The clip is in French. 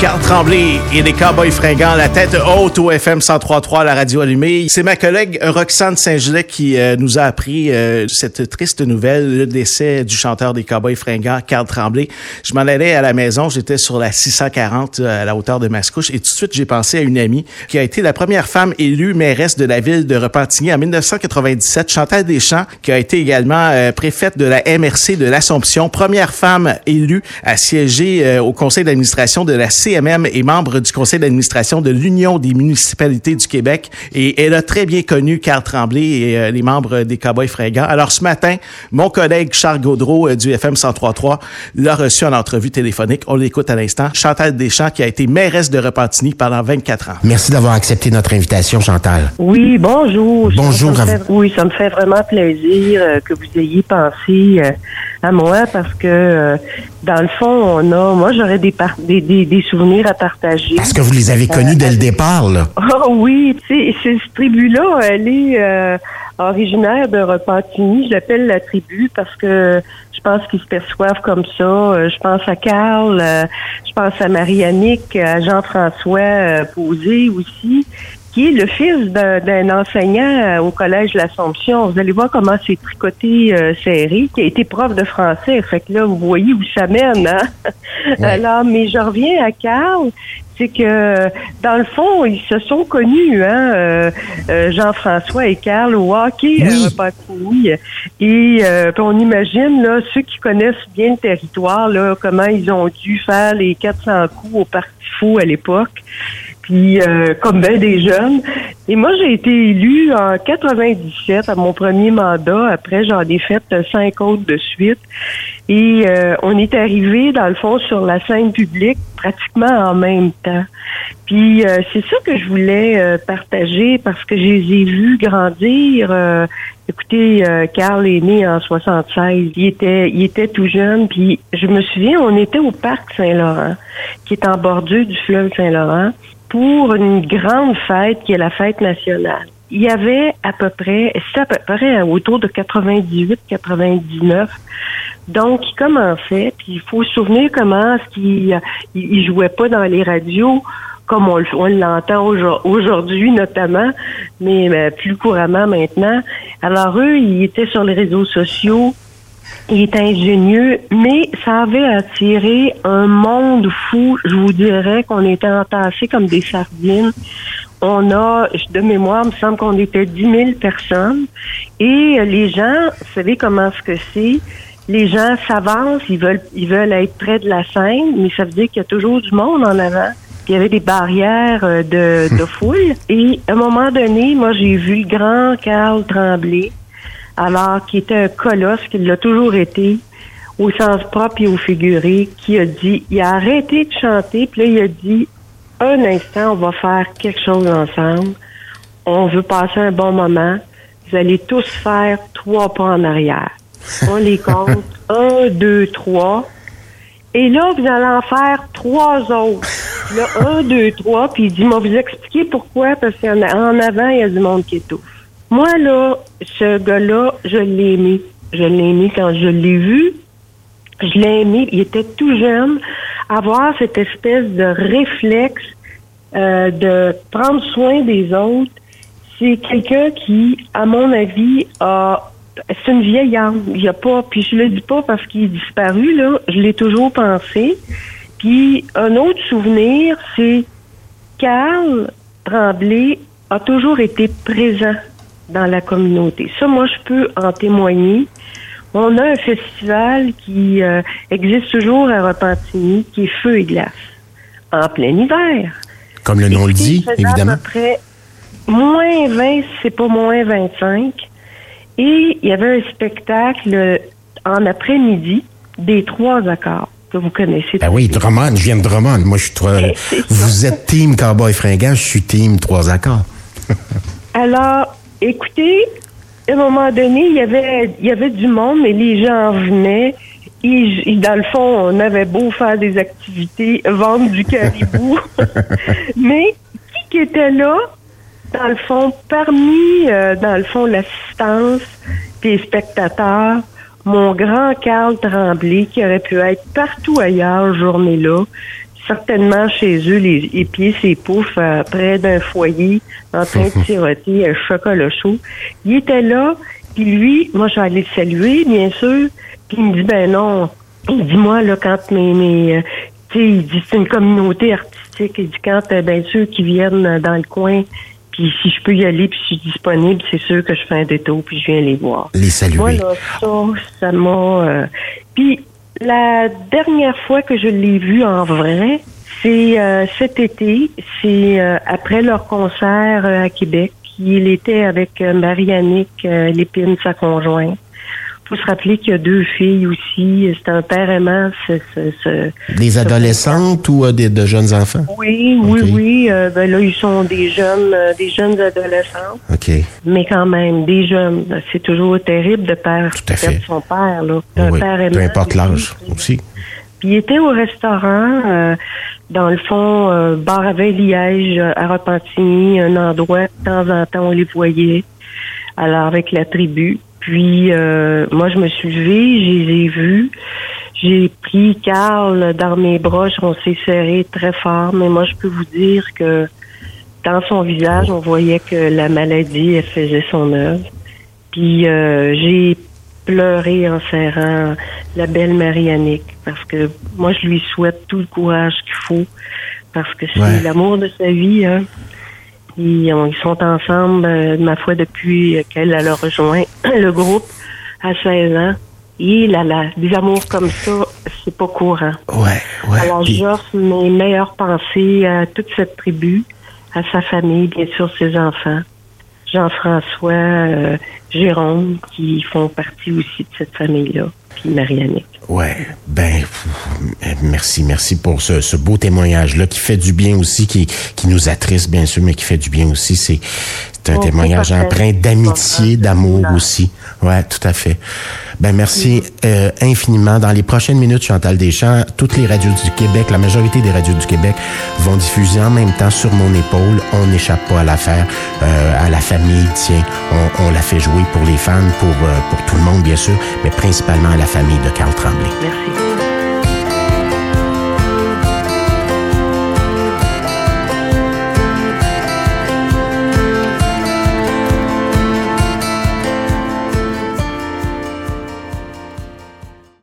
Carl Tremblay et les Cowboys fringants, la tête haute au FM 103.3, la radio allumée. C'est ma collègue Roxane Saint-Gelais qui euh, nous a appris euh, cette triste nouvelle, le décès du chanteur des Cowboys fringants, Carl Tremblay. Je m'en allais à la maison, j'étais sur la 640 euh, à la hauteur de Mascouche et tout de suite j'ai pensé à une amie qui a été la première femme élue mairesse de la ville de Repentigny en 1997, Chantal Deschamps, qui a été également préfète de la MRC de l'Assomption, première femme élue à siéger au conseil d'administration de la CMM est membre du conseil d'administration de l'Union des municipalités du Québec et elle a très bien connu Carl Tremblay et euh, les membres des Cowboys fringants. Alors ce matin, mon collègue Charles Gaudreau euh, du FM 103.3 l'a reçu en entrevue téléphonique. On l'écoute à l'instant. Chantal Deschamps qui a été mairesse de Repentigny pendant 24 ans. Merci d'avoir accepté notre invitation, Chantal. Oui, bonjour. Bonjour. Ça oui, ça me fait vraiment plaisir euh, que vous ayez pensé à moi parce que dans le fond, on a, moi j'aurais des, des, des, des, souvenirs à partager. Parce que vous les avez connus dès le euh, départ, là. Oh oui, tu sais, cette tribu-là, elle est euh, originaire de Repentigny. Je l'appelle la tribu parce que je pense qu'ils se perçoivent comme ça. Euh, je pense à Carl, je pense à Marie-Annick, à Jean-François Posé aussi qui est le fils d'un enseignant euh, au collège de l'Assomption. Vous allez voir comment c'est tricoté euh, serré, qui a été prof de français. Fait que là, vous voyez où ça mène, hein? Alors, mais je reviens à Carl c'est que dans le fond, ils se sont connus, hein, euh, Jean-François et Carl au hockey oui. Et on imagine là ceux qui connaissent bien le territoire, là, comment ils ont dû faire les 400 coups au parti fou à l'époque puis euh, comme bien des jeunes. Et moi, j'ai été élue en 97 à mon premier mandat. Après, j'en ai fait cinq autres de suite. Et euh, on est arrivé, dans le fond, sur la scène publique pratiquement en même temps. Puis euh, c'est ça que je voulais partager parce que je les ai vus grandir. écoutez, Carl est né en 76. Il était, il était tout jeune. Puis je me souviens, on était au parc Saint-Laurent, qui est en bordure du fleuve Saint-Laurent pour une grande fête qui est la fête nationale. Il y avait à peu près, c'est à peu près autour de 98-99. Donc, il commençait, puis il faut se souvenir comment est-ce qu'il il jouait pas dans les radios comme on, l'entend aujourd'hui notamment, mais plus couramment maintenant. Alors eux, ils étaient sur les réseaux sociaux, il est ingénieux, mais ça avait attiré un monde fou. Je vous dirais qu'on était entassés comme des sardines. On a, de mémoire, il me semble qu'on était 10 000 personnes. Et les gens, vous savez comment ce que c'est? Les gens s'avancent, ils veulent, ils veulent être près de la scène, mais ça veut dire qu'il y a toujours du monde en avant. Il y avait des barrières euh, de, de foule. Et à un moment donné, moi, j'ai vu le grand Carl Tremblay alors qui était un colosse, qu'il l'a toujours été, au sens propre et au figuré, qui a dit, il a arrêté de chanter, puis là, il a dit, un instant, on va faire quelque chose ensemble. On veut passer un bon moment. Vous allez tous faire trois pas en arrière. On les compte. un, deux, trois. Et là, vous allez en faire trois autres. Là, un, deux, trois. Puis il dit, moi, vous expliquer pourquoi. Parce qu'en avant, il y a du monde qui étouffe. Moi, là, ce gars-là, je l'ai aimé. Je l'ai aimé quand je l'ai vu. Je l'ai aimé. Il était tout jeune. Avoir cette espèce de réflexe euh, de prendre soin des autres, c'est quelqu'un qui, à mon avis, a c'est une vieille âme. Il y a pas, puis je le dis pas parce qu'il est disparu, là. Je l'ai toujours pensé. Puis un autre souvenir, c'est Carl Tremblay a toujours été présent dans la communauté. Ça, moi, je peux en témoigner. On a un festival qui euh, existe toujours à Repentigny, qui est Feu et Glace, en plein hiver. Comme le nom le dit, évidemment. À peu près moins 20, c'est pas moins 25. Et il y avait un spectacle en après-midi des trois accords que vous connaissez. Ah oui, Drummond, je viens de Drummond. Moi, je suis trop... Vous êtes team Cowboy Fringant, je suis team trois accords. Alors, Écoutez, à un moment donné, il y avait, il y avait du monde, mais les gens venaient. Et, dans le fond, on avait beau faire des activités, vendre du caribou. mais qui était là, dans le fond, parmi, euh, dans le fond, l'assistance des spectateurs, mon grand Carl Tremblay, qui aurait pu être partout ailleurs, journée-là, certainement chez eux, les, pieds, ses poufs, euh, près d'un foyer, en train de siroter un chocolat chaud. Il était là, puis lui, moi, je vais aller le saluer, bien sûr, puis il me dit, ben non, il dit, moi, là, quand mes, mes euh, tu sais, il dit, c'est une communauté artistique, il dit, quand, euh, ben, ceux qui viennent dans le coin, puis si je peux y aller, puis si je suis disponible, c'est sûr que je fais un détour, puis je viens les voir. Les saluer. Moi, là, ça, ça m'a... puis la dernière fois que je l'ai vu en vrai, c'est euh, cet été. C'est euh, après leur concert euh, à Québec. Il était avec Marie-Annick Lépine, sa conjointe faut se rappeler qu'il y a deux filles aussi. C'est un père aimant. des adolescentes ou des, de jeunes enfants? Oui, oui, oui. ben là, ils sont des jeunes, des jeunes adolescents. OK. Mais quand même, des jeunes. C'est toujours terrible de perdre, son père. Là. Un père aimant. Peu importe l'âge aussi. Puis il était au restaurant dans le fond, euh, bar à Liège, à Repentigny, un endroit, de temps en temps, on les voyait. Alors, avec la tribu. Puis, euh, moi, je me suis levée, je les ai vus. J'ai pris Carl dans mes bras, on s'est serré très fort, mais moi, je peux vous dire que dans son visage, on voyait que la maladie, elle faisait son œuvre. Puis, euh, j'ai pleurer en serrant la belle Marianique parce que moi je lui souhaite tout le courage qu'il faut parce que c'est l'amour de sa vie hein. Ils, sont ensemble, euh, ma foi, depuis qu'elle a rejoint le groupe à 16 ans. Et là, là, des amours comme ça, c'est pas courant. Ouais, ouais. Alors, j'offre mes meilleures pensées à toute cette tribu, à sa famille, bien sûr, ses enfants. Jean-François, euh, Jérôme, qui font partie aussi de cette famille-là, puis Marianne. Ouais, ben merci, merci pour ce, beau témoignage-là qui fait du bien aussi, qui, qui nous attriste bien sûr, mais qui fait du bien aussi. C'est un témoignage empreint d'amitié, d'amour aussi. Ouais, tout à fait. Ben merci euh, infiniment. Dans les prochaines minutes, Chantal Deschamps, toutes les radios du Québec, la majorité des radios du Québec vont diffuser en même temps sur mon épaule. On n'échappe pas à l'affaire, euh, à la famille. Tiens, on, on, la fait jouer pour les fans, pour euh, pour tout le monde bien sûr, mais principalement à la famille de Carl Tremblay. Merci.